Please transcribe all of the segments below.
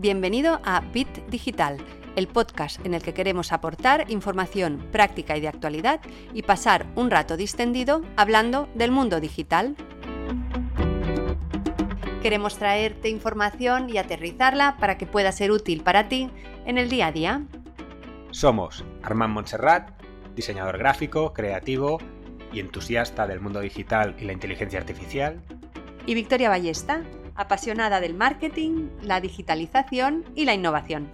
Bienvenido a Bit Digital, el podcast en el que queremos aportar información práctica y de actualidad y pasar un rato distendido hablando del mundo digital. Queremos traerte información y aterrizarla para que pueda ser útil para ti en el día a día. Somos Armand Montserrat, diseñador gráfico, creativo y entusiasta del mundo digital y la inteligencia artificial. Y Victoria Ballesta, apasionada del marketing, la digitalización y la innovación.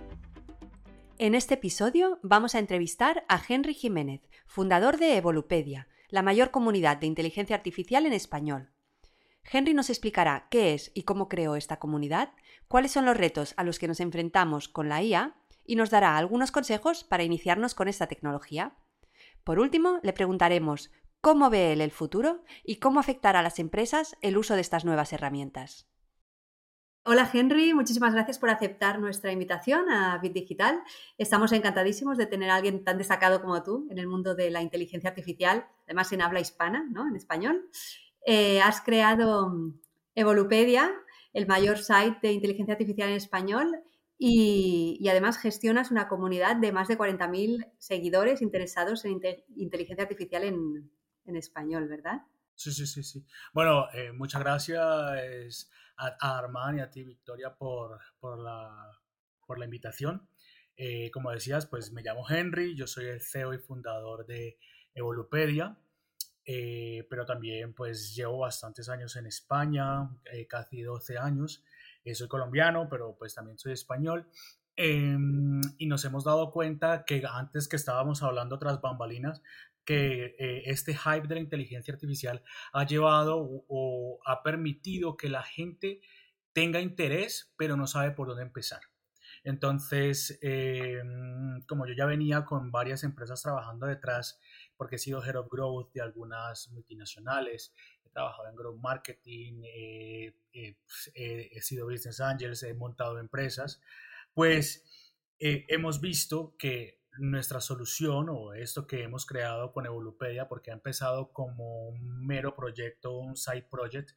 En este episodio vamos a entrevistar a Henry Jiménez, fundador de Evolupedia, la mayor comunidad de inteligencia artificial en español. Henry nos explicará qué es y cómo creó esta comunidad, cuáles son los retos a los que nos enfrentamos con la IA y nos dará algunos consejos para iniciarnos con esta tecnología. Por último, le preguntaremos cómo ve él el futuro y cómo afectará a las empresas el uso de estas nuevas herramientas. Hola Henry, muchísimas gracias por aceptar nuestra invitación a Bit Digital. Estamos encantadísimos de tener a alguien tan destacado como tú en el mundo de la inteligencia artificial, además en habla hispana, ¿no? En español. Eh, has creado Evolupedia, el mayor site de inteligencia artificial en español, y, además gestionas una comunidad de más de 40.000 seguidores interesados en inteligencia artificial en, español, ¿verdad? Sí, sí, sí, sí. Bueno, eh, muchas gracias a, a Armán y a ti, Victoria, por, por, la, por la invitación. Eh, como decías, pues me llamo Henry, yo soy el CEO y fundador de Evolupedia, eh, pero también pues llevo bastantes años en España, casi 12 años, eh, soy colombiano, pero pues también soy español. Em, y nos hemos dado cuenta que antes que estábamos hablando tras bambalinas, que eh, este hype de la inteligencia artificial ha llevado o, ha permitido que la gente tenga interés, pero no sabe por dónde empezar. Entonces, em, como yo ya venía con varias empresas trabajando detrás, porque he sido Head of Growth de algunas multinacionales, trabajado en growth marketing, eh, eh, pues, he sido business angels, he montado empresas, pues eh, hemos visto que nuestra solución o esto que hemos creado con Evolupedia, porque ha empezado como un mero proyecto, un side project,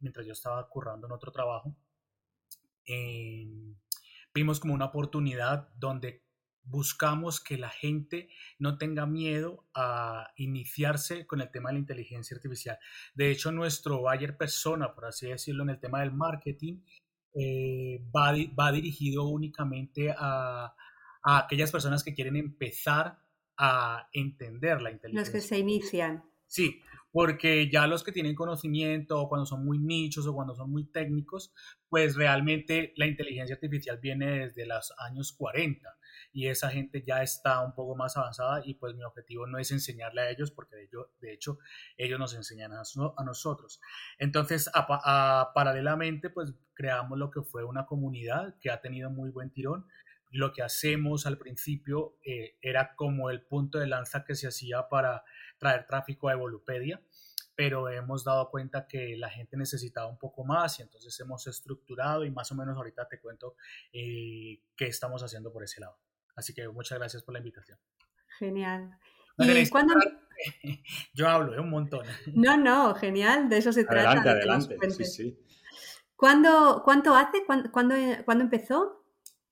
mientras yo estaba currando en otro trabajo, vimos como una oportunidad donde buscamos que la gente no tenga miedo a iniciarse con el tema de la inteligencia artificial. De hecho, nuestro buyer persona, por así decirlo, en el tema del marketing, eh, va, va, dirigido únicamente a, a, aquellas personas que quieren empezar a entender la inteligencia. Los que se inician. Sí, porque ya los que tienen conocimiento o cuando son muy nichos o cuando son muy técnicos, pues realmente la inteligencia artificial viene desde los años 40 y esa gente ya está un poco más avanzada y pues mi objetivo no es enseñarle a ellos porque de, hecho, de hecho ellos nos enseñan a, nosotros. Entonces, paralelamente, pues creamos lo que fue una comunidad que ha tenido muy buen tirón. Lo que hacemos al principio eh, era como el punto de lanza que se hacía para traer tráfico a Evolupedia pero hemos dado cuenta que la gente necesitaba un poco más y entonces hemos estructurado y más o menos ahorita te cuento eh, qué estamos haciendo por ese lado. Así que muchas gracias por la invitación. Genial. ¿Y cuándo... Yo hablo de un montón. No, no, genial, de eso se trata. Adelante, adelante. Sí, sí. ¿Cuándo, ¿Cuánto hace? ¿Cuándo, cuándo, empezó?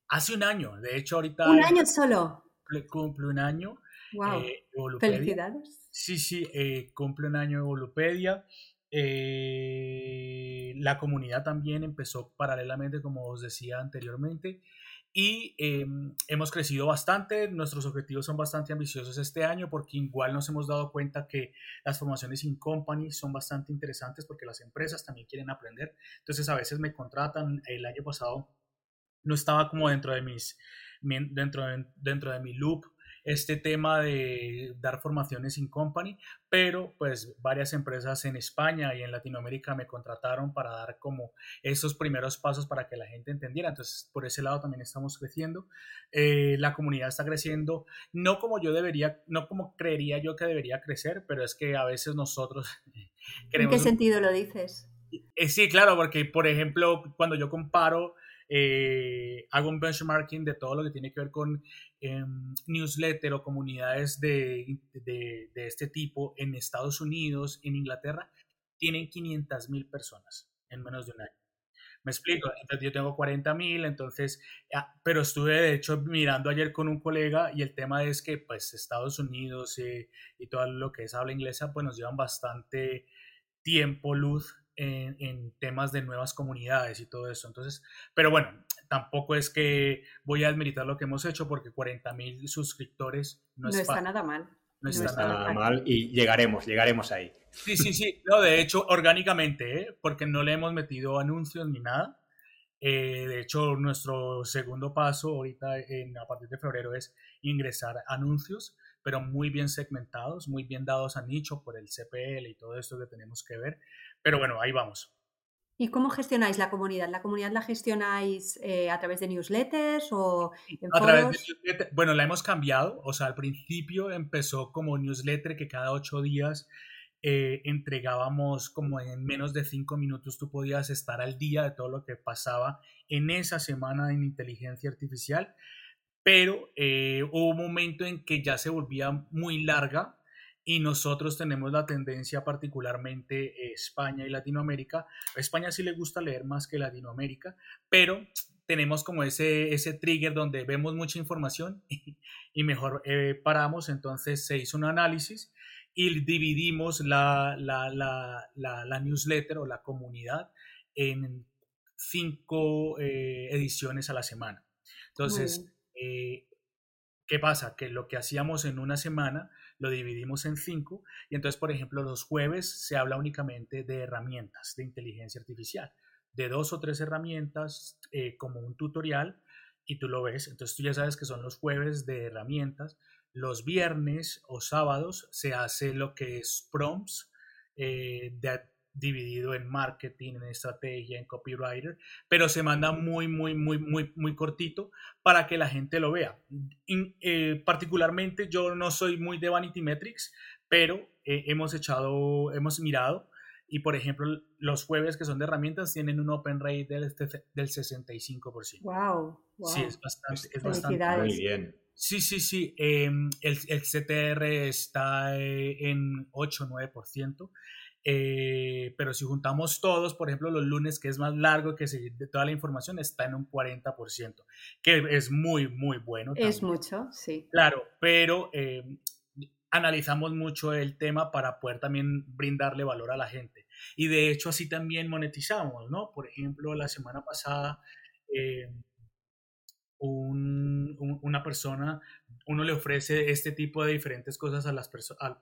Hace un año, de hecho ahorita... Un año solo. Cumple un año. Wow. Eh, Felicidades. Sí, sí, eh, cumple un año Evolupedia. Eh, la comunidad también empezó paralelamente, como os decía anteriormente, y em, hemos crecido bastante. Nuestros objetivos son bastante ambiciosos este año porque igual nos hemos dado cuenta que las formaciones in company son bastante interesantes porque las empresas también quieren aprender. Entonces a veces me contratan. El año pasado no estaba como dentro de mis dentro dentro de mi loop este tema de dar formaciones in company, pero pues varias empresas en España y en Latinoamérica me contrataron para dar como esos primeros pasos para que la gente entendiera. Entonces, por ese lado también estamos creciendo. Eh, la comunidad está creciendo, no como yo debería, no como creería yo que debería crecer, pero es que a veces nosotros queremos... ¿En qué sentido lo dices? Eh, sí, claro, porque por ejemplo, cuando yo comparo eh, hago un benchmarking de todo lo que tiene que ver con em, newsletter o comunidades de, de, este tipo en Estados Unidos, en Inglaterra, tienen 500 mil personas en menos de un año. Me explico, entonces yo tengo 40 mil, entonces, ah, pero estuve de hecho mirando ayer con un colega y el tema es que pues Estados Unidos y, y todo lo que es habla inglesa pues nos llevan bastante tiempo, luz en, en, temas de nuevas comunidades y todo eso. Entonces, pero bueno, tampoco es que voy a admitir lo que hemos hecho porque 40 mil suscriptores no, está nada mal. No está, nada mal y llegaremos, llegaremos ahí. Sí, sí, sí. No, de hecho, orgánicamente, ¿eh? porque no le hemos metido anuncios ni nada. Eh, de hecho, nuestro segundo paso ahorita en, a partir de febrero es ingresar anuncios, pero muy bien segmentados, muy bien dados a nicho por el CPL y todo esto que tenemos que ver. Pero bueno, ahí vamos. ¿Y cómo gestionáis la comunidad? ¿La comunidad la gestionáis eh, a través de newsletters o en a Través de newsletter. Bueno, la hemos cambiado. O sea, al principio empezó como newsletter que cada ocho días eh, entregábamos como en menos de cinco minutos tú podías estar al día de todo lo que pasaba en esa semana en inteligencia artificial. Pero eh, hubo un momento en que ya se volvía muy larga y nosotros tenemos la tendencia particularmente España y Latinoamérica. A España sí le gusta leer más que Latinoamérica, pero tenemos como ese, ese trigger donde vemos mucha información y, mejor eh, paramos, entonces se hizo un análisis y dividimos la, la, la, la newsletter o la comunidad en cinco eh, ediciones a la semana. Entonces, eh, ¿qué pasa? Que lo que hacíamos en una semana lo dividimos en cinco y entonces, por ejemplo, los jueves se habla únicamente de herramientas de inteligencia artificial, de dos o tres herramientas eh, como un tutorial y tú lo ves, entonces tú ya sabes que son los jueves de herramientas, los viernes o sábados se hace lo que es prompts eh, de dividido en marketing, en estrategia, en copywriter, pero se manda muy, muy, muy, muy, muy cortito para que la gente lo vea. Eh, particularmente yo no soy muy de Vanity Metrics, pero eh, hemos echado, hemos mirado y por ejemplo los jueves que son de herramientas tienen un open rate del, del 65%. Wow, wow. Sí, es bastante, es bastante muy bien. Sí, sí, sí. Em, el, el, CTR está eh, en 8-9%. Eh, pero si juntamos todos, por ejemplo, los lunes, que es más largo que se, de toda la información, está en un 40%, que es muy, muy bueno. Es mucho, sí. Claro, pero eh, analizamos mucho el tema para poder también brindarle valor a la gente. Y de hecho, así también monetizamos, ¿no? Por ejemplo, la semana pasada... Eh, una persona, uno le ofrece este tipo de diferentes cosas a las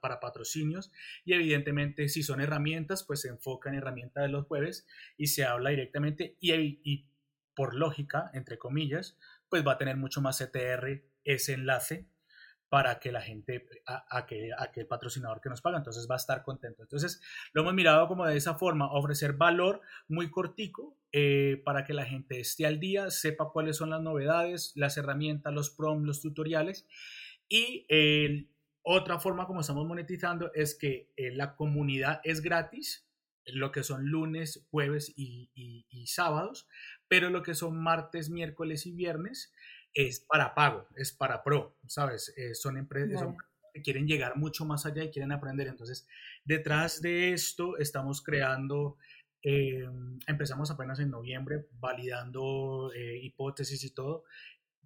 para patrocinios y evidentemente si son herramientas, pues se enfoca en herramientas de los jueves y se habla directamente y, y por lógica, entre comillas, pues va a tener mucho más CTR ese enlace para que la gente, a, que, a que el patrocinador que nos paga, entonces va a estar contento. Entonces, lo hemos mirado como de esa forma, ofrecer valor muy cortico eh, para que la gente esté al día, sepa cuáles son las novedades, las herramientas, los prompts, los tutoriales. Y otra forma como estamos monetizando es que eh, la comunidad es gratis, lo que son lunes, jueves y, y sábados, pero lo que son martes, miércoles y viernes es para pago, es para pro, ¿sabes? Eh, son empresas que quieren llegar mucho más allá y quieren aprender. Entonces, detrás de esto estamos creando, eh, empezamos apenas en noviembre, validando eh, hipótesis y todo.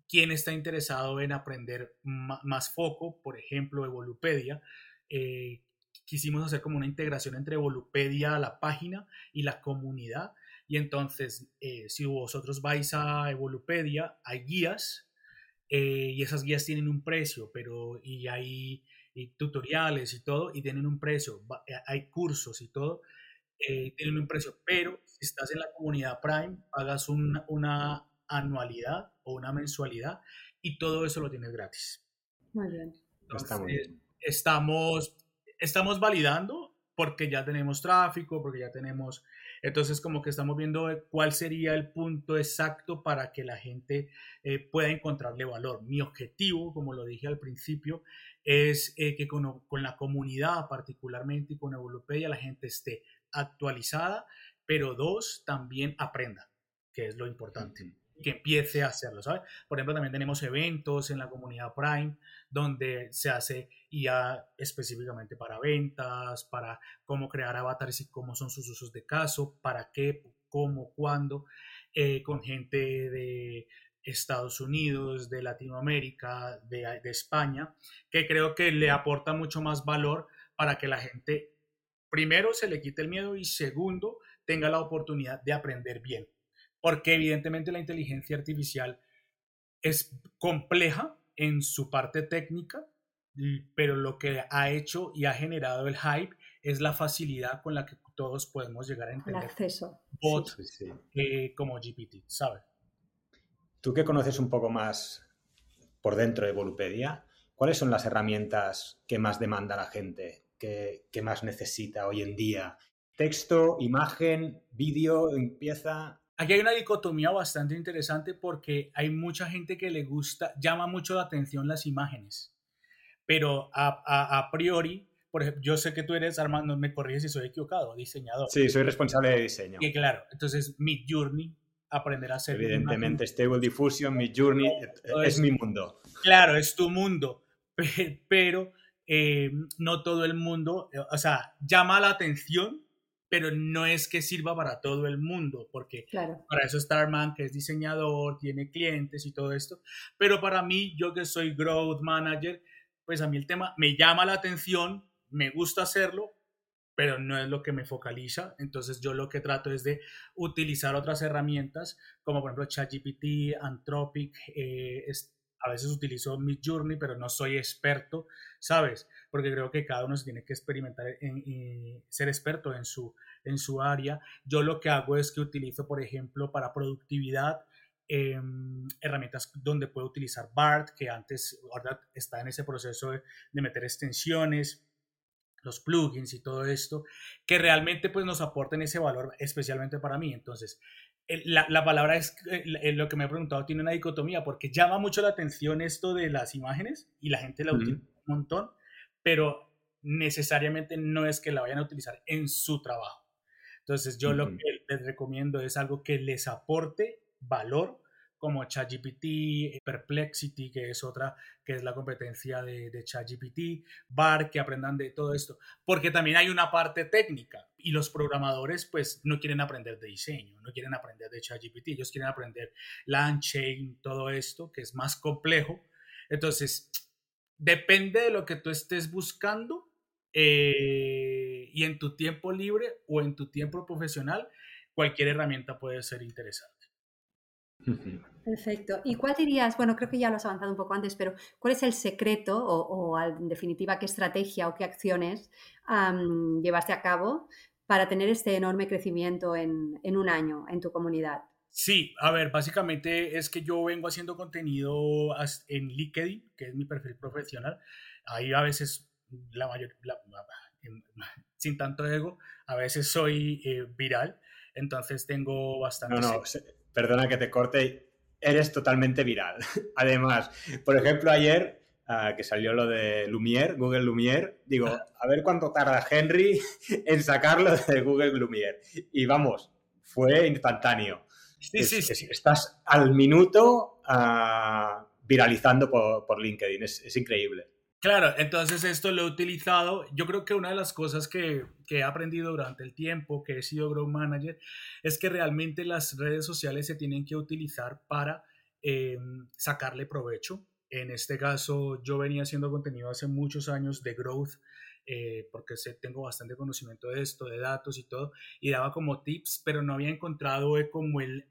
¿Quién está interesado en aprender más foco? Por ejemplo, Evolupedia. quisimos hacer como una integración entre Evolupedia, la página, y la comunidad y entonces, eh, si vosotros vais a Evolupedia, hay guías eh, y esas guías tienen un precio, pero y hay tutoriales y todo, y tienen un precio, eh, hay cursos y todo, tienen un precio, pero si estás en la comunidad Prime, pagas una, una anualidad o una mensualidad y todo eso lo tienes gratis. Muy bien. estamos, estamos validando porque ya tenemos tráfico, porque ya tenemos entonces, como que estamos viendo cuál sería el punto exacto para que la gente eh, pueda encontrarle valor. Mi objetivo, como lo dije al principio, es eh, que con, la comunidad particularmente y con Evolupedia la gente esté actualizada, pero dos, también aprenda, que es lo importante que empiece a hacerlo, ¿sabes? Por ejemplo, también tenemos eventos en la comunidad Prime donde se hace IA específicamente para ventas, para cómo crear avatares y cómo son sus usos de caso, para qué, cómo, cuándo, eh, con gente de Estados Unidos, de Latinoamérica, de, de España, que creo que le aporta mucho más valor para que la gente, primero, se le quite el miedo y segundo, tenga la oportunidad de aprender bien. Porque evidentemente la inteligencia artificial es compleja en su parte técnica, pero lo que ha hecho y ha generado el hype es la facilidad con la que todos podemos llegar a entender. El acceso. Bots eh, como GPT, ¿sabes? Tú que conoces un poco más por dentro de Volupedia, ¿cuáles son las herramientas que más demanda la gente, que, que más necesita hoy en día? Texto, imagen, vídeo, empieza. Aquí hay una dicotomía bastante interesante porque hay mucha gente que le gusta, llama mucho la atención las imágenes, pero a, a, priori, por ejemplo, yo sé que tú eres, Armando, me corriges si soy equivocado, diseñador. Sí, soy responsable de diseño. Y claro, entonces mi Journey aprender a hacer. Evidentemente, Stable Diffusion, mi Journey, es, mi mundo. Claro, es tu mundo, pero eh, no todo el mundo, o sea, llama la atención, pero no es que sirva para todo el mundo, porque para eso Starman, que es diseñador, tiene clientes y todo esto, pero para mí, yo que soy Growth Manager, pues a mí el tema me llama la atención, me gusta hacerlo, pero no es lo que me focaliza. Entonces yo lo que trato es de utilizar otras herramientas, como por ejemplo ChatGPT, Anthropic, eh, a veces utilizo Midjourney, pero no soy experto, ¿sabes? Porque creo que cada uno se tiene que experimentar en, ser experto en su, en su área. Yo lo que hago es que utilizo, por ejemplo, para productividad, em, herramientas donde puedo utilizar BART, que antes ahora está en ese proceso de, de meter extensiones los plugins y todo esto, que realmente pues nos aporten ese valor especialmente para mí. Entonces, la, la, palabra es, lo que me he preguntado tiene una dicotomía, porque llama mucho la atención esto de las imágenes y la gente la utiliza un montón, pero necesariamente no es que la vayan a utilizar en su trabajo. Entonces, yo lo que les recomiendo es algo que les aporte valor como ChatGPT, Perplexity, que es otra, que es la competencia de, de ChatGPT, BAR, que aprendan de todo esto, porque también hay una parte técnica y los programadores pues no quieren aprender de diseño, no quieren aprender de ChatGPT, ellos quieren aprender LangChain, todo esto, que es más complejo. Entonces, depende de lo que tú estés buscando eh, y en tu tiempo libre o en tu tiempo profesional, cualquier herramienta puede ser interesante. Perfecto. ¿Y cuál dirías, bueno, creo que ya lo has avanzado un poco antes, pero cuál es el secreto o, en definitiva qué estrategia o qué acciones llevaste a cabo para tener este enorme crecimiento en, un año en tu comunidad? Sí, a ver, básicamente es que yo vengo haciendo contenido en LinkedIn, que es mi perfil profesional. Ahí a veces, la mayor, sin tanto ego, a veces soy eh, viral, entonces tengo bastante... No, no, perdona que te corte, eres totalmente viral. Además, por ejemplo, ayer ah, que salió lo de Lumiere, Google Lumiere, digo, a ver cuánto tarda Henry en sacarlo de Google Lumiere. Y vamos, fue instantáneo. Sí, sí, sí. Estás al minuto ah, viralizando por, LinkedIn, es increíble. Claro, entonces esto lo he utilizado. Yo creo que una de las cosas que, he aprendido durante el tiempo que he sido Grow Manager es que realmente las redes sociales se tienen que utilizar para em, sacarle provecho. En este caso, yo venía haciendo contenido hace muchos años de growth, eh, porque sé, tengo bastante conocimiento de esto, de datos y todo, y daba como tips, pero no había encontrado como el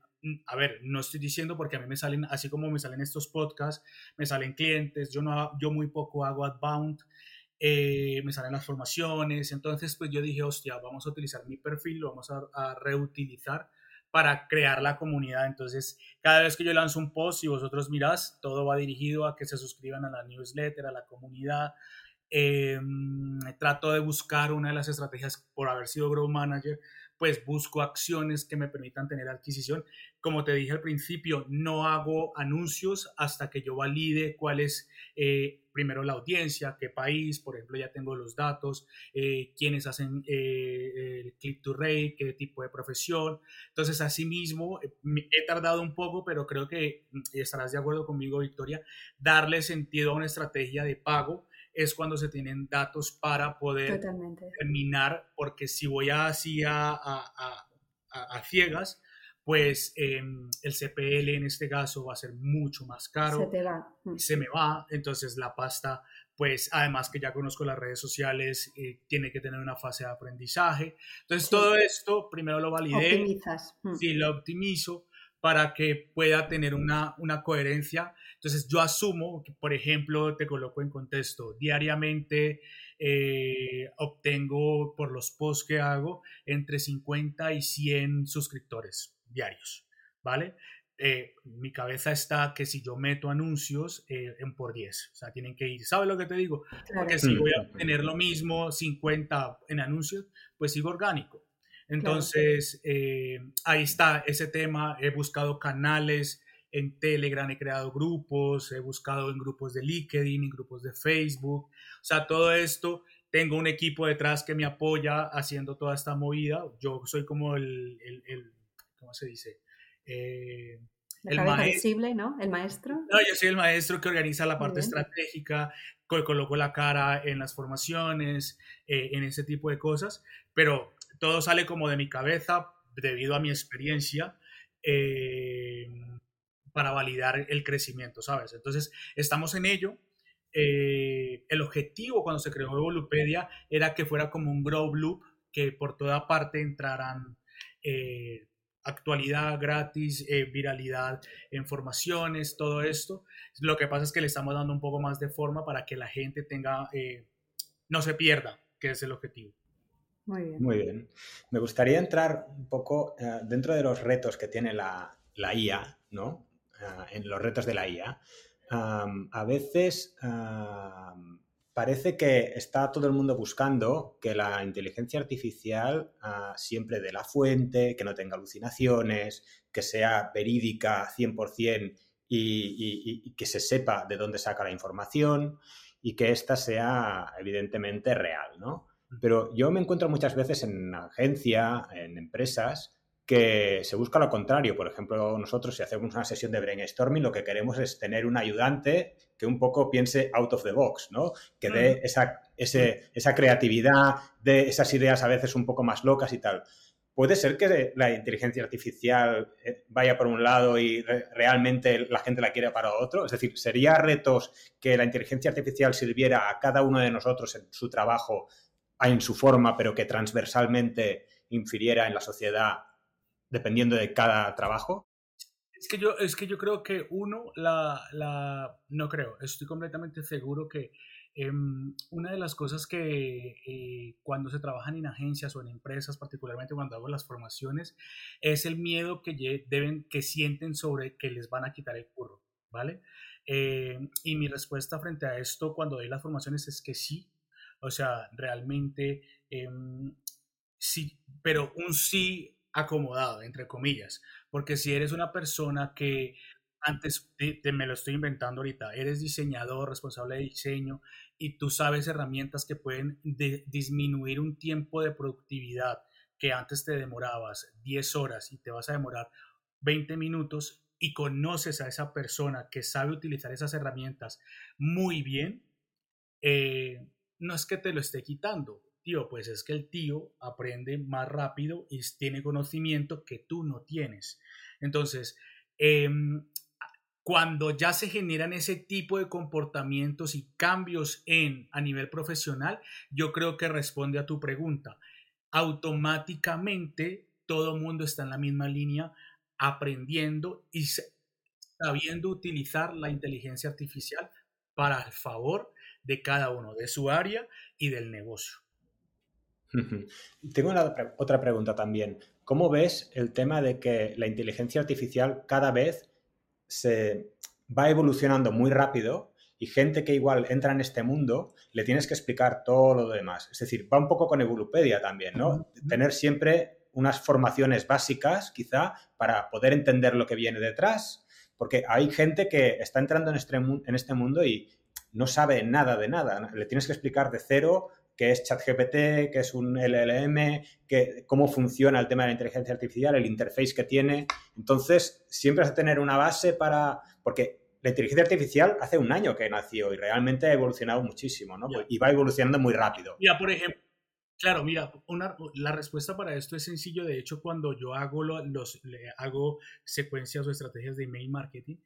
a ver, no estoy diciendo porque a mí me salen, así como me salen estos podcasts, me salen clientes, yo, no, yo muy poco hago outbound, eh, me salen las formaciones, entonces pues yo dije, hostia, vamos a utilizar mi perfil, lo vamos a, reutilizar para crear la comunidad. Entonces, cada vez que yo lanzo un post y vosotros mirás, todo va dirigido a que se suscriban a la newsletter, a la comunidad. Em, trato de buscar una de las estrategias por haber sido Grow Manager, pues busco acciones que me permitan tener adquisición. Como te dije al principio, no hago anuncios hasta que yo valide cuál es eh, primero la audiencia, qué país, por ejemplo, ya tengo los datos, eh, quiénes hacen eh, el click to rate, qué tipo de profesión. Entonces, asimismo, he tardado un poco, pero creo que mm, estarás de acuerdo conmigo, Victoria, darle sentido a una estrategia de pago es cuando se tienen datos para poder terminar, porque si voy así a, a, ciegas, pues em, el CPL en este caso va a ser mucho más caro. Se te va. Mm. Se me va, entonces la pasta, pues además que ya conozco las redes sociales, eh, tiene que tener una fase de aprendizaje. Entonces todo esto primero lo validé. Optimizas. Mm. Sí, lo optimizo para que pueda tener una, una coherencia. Entonces yo asumo que, por ejemplo, te coloco en contexto, diariamente eh, obtengo por los posts que hago entre 50 y 100 suscriptores diarios, ¿vale? Eh, mi cabeza está que si yo meto anuncios eh, en por 10, o sea, tienen que ir, ¿sabes lo que te digo? Porque si voy a tener lo mismo 50 en anuncios, pues sigo orgánico. Entonces, ahí está ese tema, he buscado canales en Telegram, he creado grupos, he buscado en grupos de LinkedIn, en grupos de Facebook, o sea, todo esto, tengo un equipo detrás que me apoya haciendo toda esta movida, yo soy como el, el, ¿cómo se dice? Eh, el maestro, ¿no? El maestro. No, yo soy el maestro que organiza la parte estratégica, que coloco la cara en las formaciones, eh, en ese tipo de cosas, pero todo sale como de mi cabeza debido a mi experiencia. Eh, para validar el crecimiento, ¿sabes? Entonces, estamos en ello. Eh, el objetivo cuando se creó Evolupedia era que fuera como un grow loop, que por toda parte entraran eh, actualidad gratis, eh, viralidad, informaciones, todo esto. Lo que pasa es que le estamos dando un poco más de forma para que la gente tenga, no se pierda, que es el objetivo. Muy bien. Muy bien. Me gustaría entrar un poco dentro de los retos que tiene la, la IA, ¿no? Ah, en los retos de la IA, a veces parece que está todo el mundo buscando que la inteligencia artificial ah, siempre de la fuente, que no tenga alucinaciones, que sea verídica 100% y, y, que se sepa de dónde saca la información y que ésta sea evidentemente real, ¿no? Pero yo me encuentro muchas veces en agencia, en empresas, que se busca lo contrario. Por ejemplo, nosotros si hacemos una sesión de brainstorming, lo que queremos es tener un ayudante que un poco piense out of the box, ¿no? Que dé esa, esa creatividad, de esas ideas a veces un poco más locas y tal. ¿Puede ser que la inteligencia artificial eh, vaya por un lado y realmente la gente la quiera para otro? Es decir, ¿sería retos que la inteligencia artificial sirviera a cada uno de nosotros en su trabajo, en su forma, pero que transversalmente infiriera en la sociedad dependiendo de cada trabajo? Es que yo, es que yo creo que uno, la, la no creo, estoy completamente seguro que em, una de las cosas que eh, cuando se trabajan en agencias o en empresas, particularmente cuando hago las formaciones, es el miedo que deben, que sienten sobre que les van a quitar el curro, ¿vale? Em, y mi respuesta frente a esto cuando doy las formaciones es que sí, o sea, realmente em, sí, pero un sí acomodado, entre comillas, porque si eres una persona que antes, te, me lo estoy inventando ahorita, eres diseñador, responsable de diseño y tú sabes herramientas que pueden disminuir un tiempo de productividad que antes te demorabas 10 horas y te vas a demorar 20 minutos y conoces a esa persona que sabe utilizar esas herramientas muy bien, eh, no es que te lo esté quitando, Pues es que el tío aprende más rápido y tiene conocimiento que tú no tienes. Entonces, em, cuando ya se generan ese tipo de comportamientos y cambios en a nivel profesional, yo creo que responde a tu pregunta. Automáticamente todo mundo está en la misma línea aprendiendo y sabiendo utilizar la inteligencia artificial para el favor de cada uno, de su área y del negocio. Tengo otra pregunta también. ¿Cómo ves el tema de que la inteligencia artificial cada vez se va evolucionando muy rápido y gente que igual entra en este mundo le tienes que explicar todo lo demás? Es decir, va un poco con Evolupedia también, ¿no? Tener siempre unas formaciones básicas, quizá, para poder entender lo que viene detrás, porque hay gente que está entrando en este, en este mundo y no sabe nada de nada. Le tienes que explicar de cero qué es ChatGPT, qué es un LLM, que, cómo funciona el tema de la inteligencia artificial, el interface que tiene. Entonces, siempre has de tener una base para... Porque la inteligencia artificial hace un año que nació y realmente ha evolucionado muchísimo, ¿no? Y va evolucionando muy rápido. Ya, por ejemplo, Claro, mira, una, la respuesta para esto es sencillo. De hecho, cuando yo hago, los, hago secuencias o estrategias de email marketing,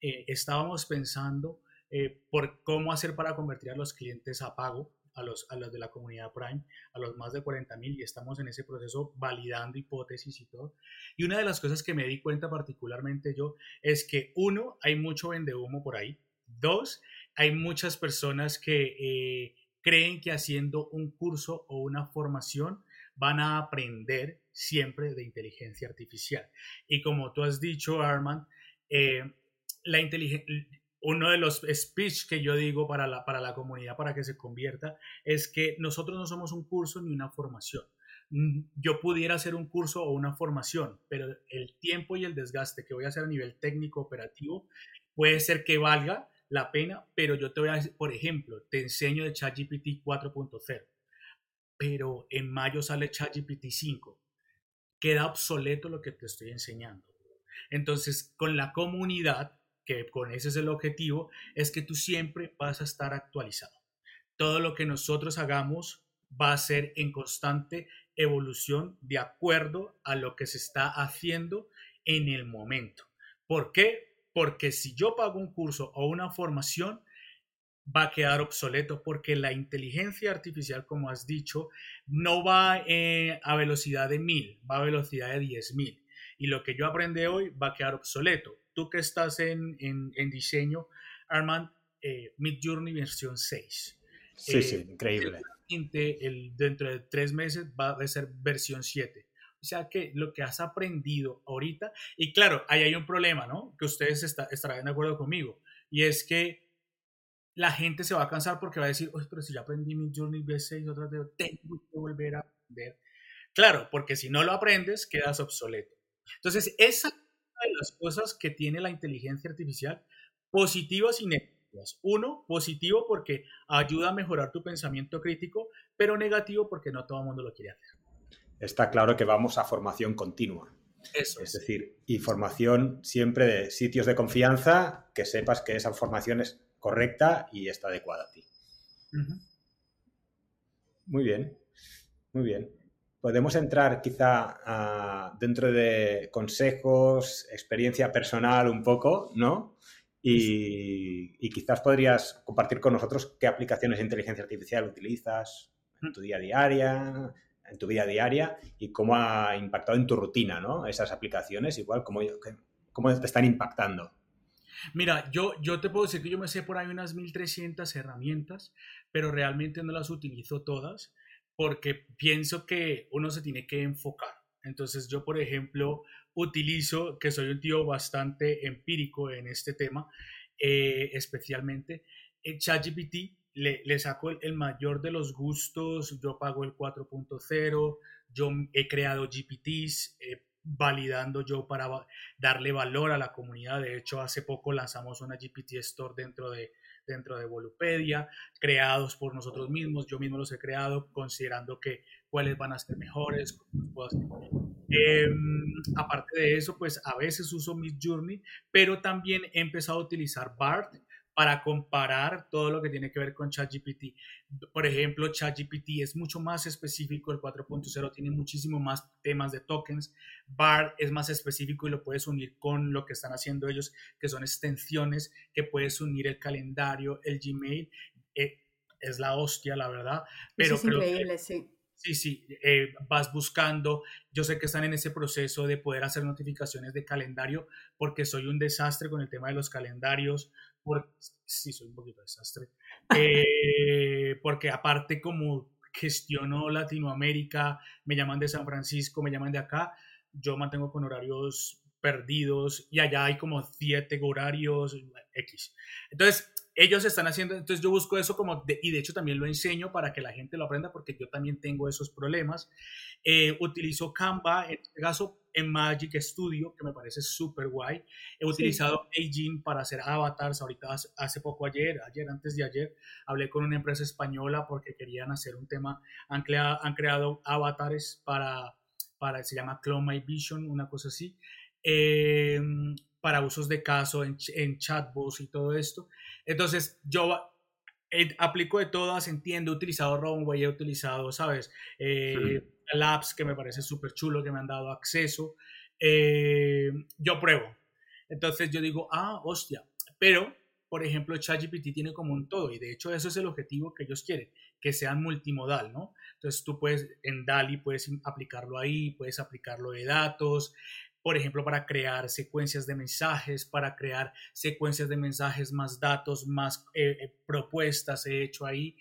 eh, estábamos pensando eh, por cómo hacer para convertir a los clientes a pago, a los, a los de la comunidad Prime, a los más de 40 mil, y estamos en ese proceso validando hipótesis y todo. Y una de las cosas que me di cuenta particularmente yo es que, uno, hay mucho vende humo por ahí. Dos, hay muchas personas que eh, creen que haciendo un curso o una formación van a aprender siempre de inteligencia artificial. Y como tú has dicho, Armand, eh, la uno de los speech que yo digo para la, para la comunidad para que se convierta es que nosotros no somos un curso ni una formación. Mm, yo pudiera hacer un curso o una formación, pero el tiempo y el desgaste que voy a hacer a nivel técnico operativo puede ser que valga la pena, pero yo te voy a decir, por ejemplo, te enseño de ChatGPT 4.0, pero en mayo sale ChatGPT 5. Queda obsoleto lo que te estoy enseñando. Entonces, con la comunidad, que con ese es el objetivo, es que tú siempre vas a estar actualizado. Todo lo que nosotros hagamos va a ser en constante evolución de acuerdo a lo que se está haciendo en el momento. ¿Por qué? porque si yo pago un curso o una formación, va a quedar obsoleto porque la inteligencia artificial, como has dicho, no va eh, a velocidad de 1000, va a velocidad de 10.000. Y lo que yo aprendí hoy va a quedar obsoleto. Tú que estás en, diseño, Armand, eh, Mid Journey versión 6. Sí, sí, eh, increíble. El, dentro de tres meses va a ser versión 7. O sea que lo que has aprendido ahorita, y claro, ahí hay un problema, ¿no? Que ustedes estarán de acuerdo conmigo, y es que la gente se va a cansar porque va a decir, oye, pero si ya aprendí mi Journey B6, otra vez tengo que volver a aprender. Claro, porque si no lo aprendes, quedas obsoleto. Entonces, esa de las cosas que tiene la inteligencia artificial, positivas y negativas. Uno, positivo porque ayuda a mejorar tu pensamiento crítico, pero negativo porque no todo el mundo lo quiere hacer está claro que vamos a formación continua. Eso es. decir, y formación siempre de sitios de confianza que sepas que esa formación es correcta y está adecuada a ti. Muy bien, muy bien. Podemos entrar quizá dentro de consejos, experiencia personal un poco, ¿no? Y, y, quizás podrías compartir con nosotros qué aplicaciones de inteligencia artificial utilizas en tu día a día, en tu vida diaria y cómo ha impactado en tu rutina, ¿no? Esas aplicaciones, igual, cómo, cómo te están impactando. Mira, yo, yo te puedo decir que yo me sé por ahí unas 1300 herramientas, pero realmente no las utilizo todas porque pienso que uno se tiene que enfocar. Entonces yo, por ejemplo, utilizo, que soy un tío bastante empírico en este tema, eh, especialmente, en ChatGPT le, saco el, mayor de los gustos, yo pago el 4.0, yo he creado GPTs, eh, validando yo para darle valor a la comunidad. De hecho, hace poco lanzamos una GPT Store dentro de, dentro de Volupedia, creados por nosotros mismos. Yo mismo los he creado considerando que cuáles van a ser mejores. Em, aparte de eso, pues a veces uso Mid Journey, pero también he empezado a utilizar BART para comparar todo lo que tiene que ver con ChatGPT. Por ejemplo, ChatGPT es mucho más específico, el 4.0 tiene muchísimo más temas de tokens, BART es más específico y lo puedes unir con lo que están haciendo ellos, que son extensiones, que puedes unir el calendario, el Gmail. Eh, es la hostia, la verdad. Pero es increíble, sí. Sí, sí, eh, vas buscando. Yo sé que están en ese proceso de poder hacer notificaciones de calendario porque soy un desastre con el tema de los calendarios sí, soy un poquito desastre. Eh, porque aparte como gestiono Latinoamérica, me llaman de San Francisco, me llaman de acá, yo mantengo con horarios perdidos y allá hay como siete horarios X. Entonces, ellos están haciendo, entonces yo busco eso como, y de hecho también lo enseño para que la gente lo aprenda porque yo también tengo esos problemas. Eh, utilizo Canva, en este caso en Magic Studio, que me parece súper guay. He utilizado Aging para hacer avatars. Ahorita, hace poco, ayer, ayer, antes de ayer, hablé con una empresa española porque querían hacer un tema. Han, han creado avatares para, para, se llama Clone My Vision, una cosa así. Em, para usos de caso en, en chatbots y todo esto. Entonces, yo eh, aplico de todas, entiendo, he utilizado Runway, he utilizado, ¿sabes? Eh, Labs, que me parece súper chulo, que me han dado acceso. Eh, yo pruebo. Entonces yo digo, ah, hostia. Pero, por ejemplo, ChatGPT tiene como un todo, y de hecho eso es el objetivo que ellos quieren, que sean multimodal, ¿no? Entonces tú puedes, en DALI puedes aplicarlo ahí, puedes aplicarlo de datos, por ejemplo, para crear secuencias de mensajes, para crear secuencias de mensajes más datos, más eh, eh, propuestas he hecho ahí.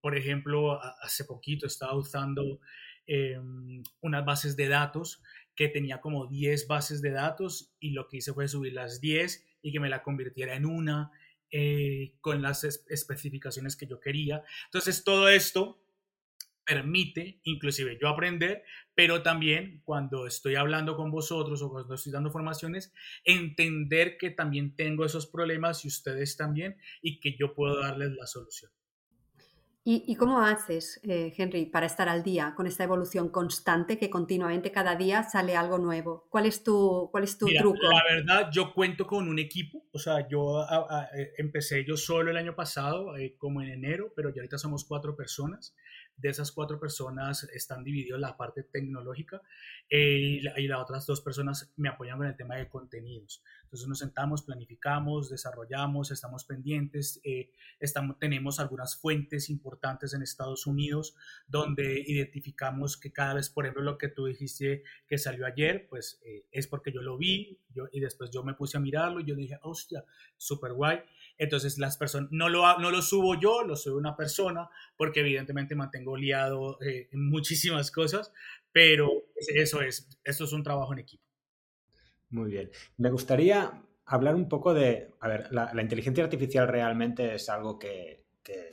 Por ejemplo, hace poquito estaba usando em, unas bases de datos que tenía como 10 bases de datos y lo que hice fue subir las 10 y que me la convirtiera en una con las especificaciones que yo quería. Entonces, todo esto permite inclusive yo aprender, pero también cuando estoy hablando con vosotros o cuando estoy dando formaciones, entender que también tengo esos problemas y ustedes también y que yo puedo darles la solución. ¿Y, cómo haces, eh, Henry, para estar al día con esta evolución constante que continuamente cada día sale algo nuevo? ¿Cuál es tu, cuál es tu truco? La verdad, yo cuento con un equipo. O sea, yo eh, empecé yo solo el año pasado, eh, como en enero, pero ya ahorita somos cuatro personas de esas cuatro personas están divididos la parte tecnológica eh, y, las otras dos personas me apoyan con el tema de contenidos. Entonces nos sentamos, planificamos, desarrollamos, estamos pendientes, eh, estamos, tenemos algunas fuentes importantes en Estados Unidos donde identificamos que cada vez, por ejemplo, lo que tú dijiste que salió ayer, pues eh, es porque yo lo vi yo, y después yo me puse a mirarlo y yo dije, hostia, súper guay. Entonces las personas, no lo, no lo subo yo, lo sube una persona, porque evidentemente mantengo liado eh, en muchísimas cosas, pero eso es, esto es un trabajo en equipo. Muy bien. Me gustaría hablar un poco de, a ver, la, inteligencia artificial realmente es algo que, que,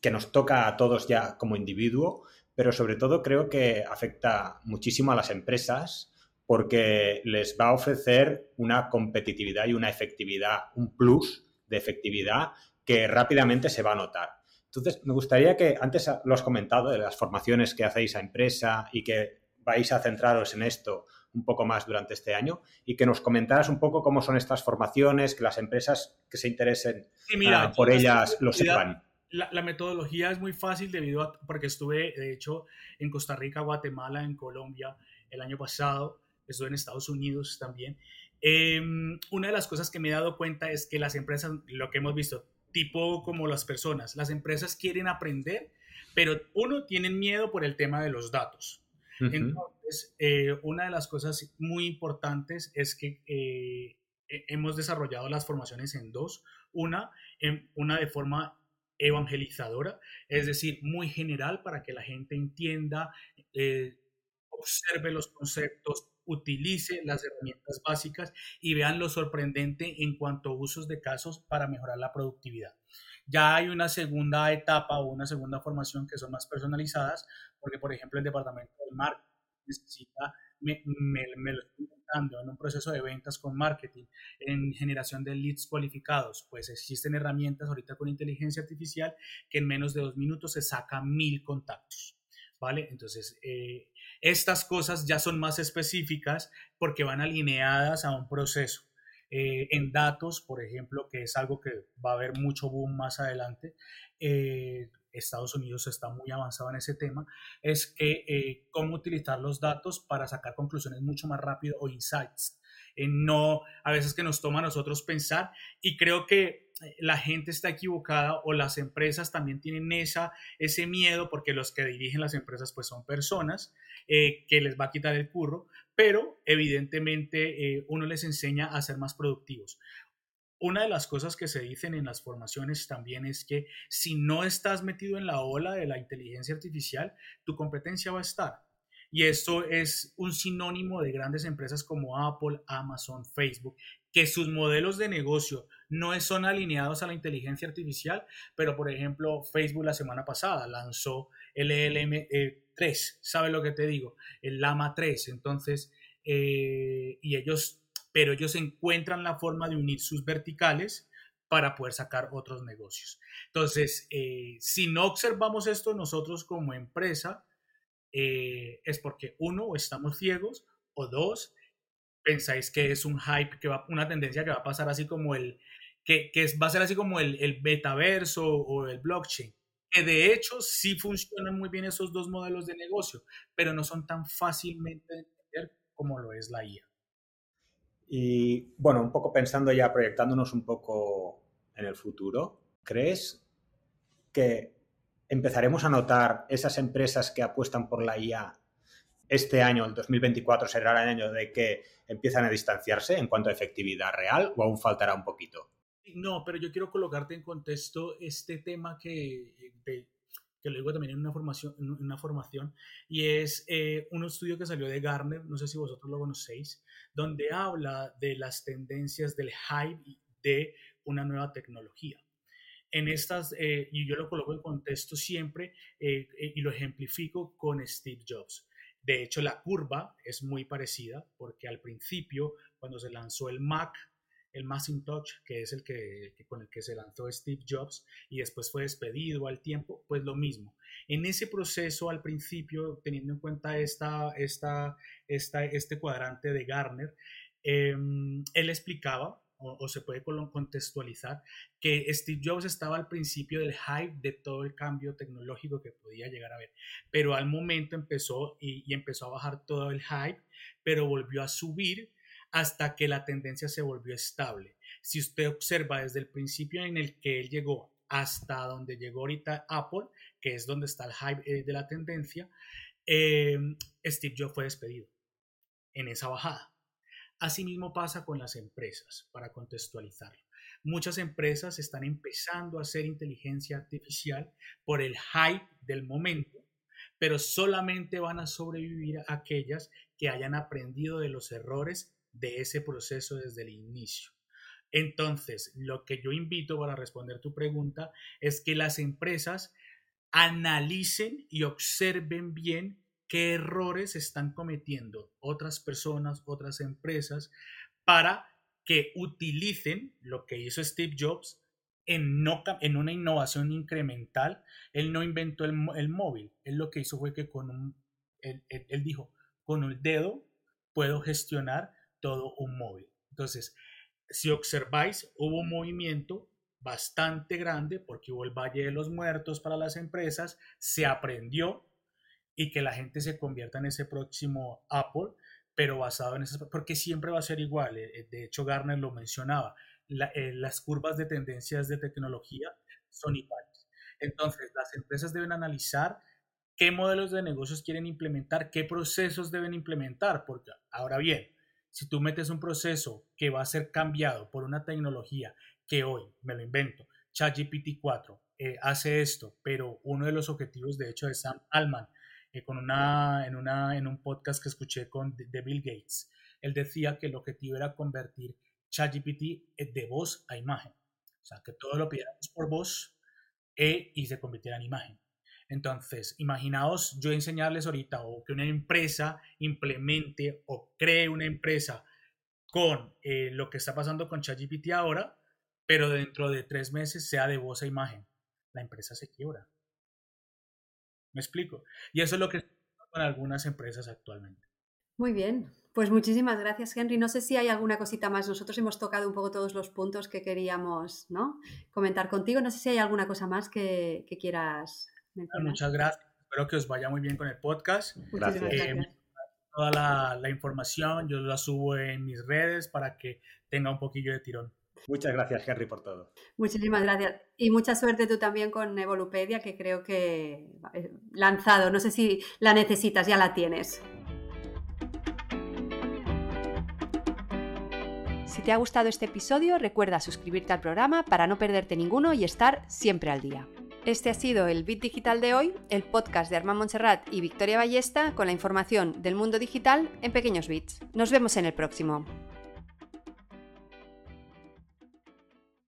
que nos toca a todos ya como individuo, pero sobre todo creo que afecta muchísimo a las empresas porque les va a ofrecer una competitividad y una efectividad, un plus de efectividad que rápidamente se va a notar. Entonces, me gustaría que antes lo has comentado de las formaciones que hacéis a empresa y que vais a centraros en esto un poco más durante este año y que nos comentaras un poco cómo son estas formaciones, que las empresas que se interesen ah, por ellas lo sepan. La, la, metodología es muy fácil debido a, porque estuve, de hecho, en Costa Rica, Guatemala, en Colombia el año pasado estoy en Estados Unidos también. Em, una de las cosas que me he dado cuenta es que las empresas, lo que hemos visto, tipo como las personas, las empresas quieren aprender, pero uno, tienen miedo por el tema de los datos. Entonces, eh, una de las cosas muy importantes es que eh, hemos desarrollado las formaciones en dos. Una, en, una de forma evangelizadora, es decir, muy general para que la gente entienda, eh, observe los conceptos, utilice las herramientas básicas y vean lo sorprendente en cuanto a usos de casos para mejorar la productividad. Ya hay una segunda etapa o una segunda formación que son más personalizadas, porque por ejemplo el departamento del marketing necesita, me, lo estoy en un proceso de ventas con marketing, en generación de leads cualificados, pues existen herramientas ahorita con inteligencia artificial que en menos de dos minutos se saca mil contactos. ¿Vale? Entonces, eh, estas cosas ya son más específicas porque van alineadas a un proceso. Eh, en datos, por ejemplo, que es algo que va a haber mucho boom más adelante, eh, Estados Unidos está muy avanzado en ese tema, es que eh, cómo utilizar los datos para sacar conclusiones mucho más rápido o insights. no, a veces que nos toma a nosotros pensar y creo que la gente está equivocada o las empresas también tienen esa, ese miedo porque los que dirigen las empresas pues son personas eh, que les va a quitar el curro, pero evidentemente eh, uno les enseña a ser más productivos. Una de las cosas que se dicen en las formaciones también es que si no estás metido en la ola de la inteligencia artificial, tu competencia va a estar. Y esto es un sinónimo de grandes empresas como Apple, Amazon, Facebook, que sus modelos de negocio no son alineados a la inteligencia artificial, pero por ejemplo Facebook la semana pasada lanzó el ELM3, eh, ¿sabes lo que te digo? El Lama 3, entonces, eh, y ellos, pero ellos encuentran la forma de unir sus verticales para poder sacar otros negocios. Entonces, eh, si no observamos esto nosotros como empresa, es porque uno, estamos ciegos, o dos, pensáis que es un hype, que va, una tendencia que va a pasar así como el, que, va a ser así como el, el metaverso o el blockchain que de hecho sí funcionan muy bien esos dos modelos de negocio, pero no son tan fácilmente de entender como lo es la IA. Y bueno, un poco pensando ya, proyectándonos un poco en el futuro, ¿crees que empezaremos a notar esas empresas que apuestan por la IA este año, el 2024, será el año de que empiezan a distanciarse en cuanto a efectividad real o aún faltará un poquito? No, pero yo quiero colocarte en contexto este tema que, que lo digo también en una formación, en una formación y es eh, un estudio que salió de Garner, no sé si vosotros lo conocéis, donde habla de las tendencias del hype de una nueva tecnología. En estas, eh, y yo lo coloco en contexto siempre eh, y lo ejemplifico con Steve Jobs. De hecho, la curva es muy parecida porque al principio, cuando se lanzó el Mac, el Macintosh, que es el que, con el que se lanzó Steve Jobs y después fue despedido al tiempo, pues lo mismo. En ese proceso, al principio, teniendo en cuenta esta, esta, esta este cuadrante de Garner, em, él explicaba, o, se puede contextualizar, que Steve Jobs estaba al principio del hype de todo el cambio tecnológico que podía llegar a ver, pero al momento empezó y empezó a bajar todo el hype, pero volvió a subir hasta que la tendencia se volvió estable. Si usted observa desde el principio en el que él llegó hasta donde llegó ahorita Apple, que es donde está el hype eh, de la tendencia, em, Steve Jobs fue despedido en esa bajada. Asimismo pasa con las empresas, para contextualizarlo. Muchas empresas están empezando a hacer inteligencia artificial por el hype del momento, pero solamente van a sobrevivir aquellas que hayan aprendido de los errores de ese proceso desde el inicio. Entonces, lo que yo invito para responder tu pregunta es que las empresas analicen y observen bien qué errores están cometiendo otras personas, otras empresas, para que utilicen lo que hizo Steve Jobs en, no, en una innovación incremental. Él no inventó el, móvil, él lo que hizo fue que con un, él dijo, con el dedo puedo gestionar todo un móvil. Entonces, si observáis, hubo un movimiento bastante grande porque hubo el Valle de los Muertos para las empresas, se aprendió y que la gente se convierta en ese próximo Apple, pero basado en esas, porque siempre va a ser igual. Eh, eh, de hecho, Garner lo mencionaba, eh, las curvas de tendencias de tecnología son iguales. Entonces, las empresas deben analizar qué modelos de negocios quieren implementar, qué procesos deben implementar, porque ahora bien, si tú metes un proceso que va a ser cambiado por una tecnología que hoy, me lo invento, ChatGPT 4 eh, hace esto, pero uno de los objetivos, de hecho, de Sam Alman, eh, con una, en, una, en un podcast que escuché con de Bill Gates, él decía que el objetivo era convertir ChatGPT eh, de voz a imagen. O sea, que todo lo pidiéramos por voz y se convirtiera en imagen. Entonces, imaginaos yo enseñarles ahorita o que una empresa implemente o cree una empresa con eh, lo que está pasando con ChatGPT ahora, pero dentro de tres meses sea de voz a imagen. La empresa se quiebra. ¿Me explico? Y eso es lo que con algunas empresas actualmente. Muy bien, pues muchísimas gracias, Henry. No sé si hay alguna cosita más. Nosotros hemos tocado un poco todos los puntos que queríamos ¿no? comentar contigo. No sé si hay alguna cosa más que quieras Muchas gracias. Espero que os vaya muy bien con el podcast. Gracias. Eh, toda la, la, información yo la subo en mis redes para que tenga un poquillo de tirón. Muchas gracias, Henry, por todo. Muchísimas gracias. Y mucha suerte tú también con Evolupedia, que creo que eh, lanzado. No sé si la necesitas, ya la tienes. Si te ha gustado este episodio, recuerda suscribirte al programa para no perderte ninguno y estar siempre al día. Este ha sido el Bit Digital de hoy, el podcast de Armand Montserrat y Victoria Ballesta con la información del mundo digital en pequeños bits. Nos vemos en el próximo.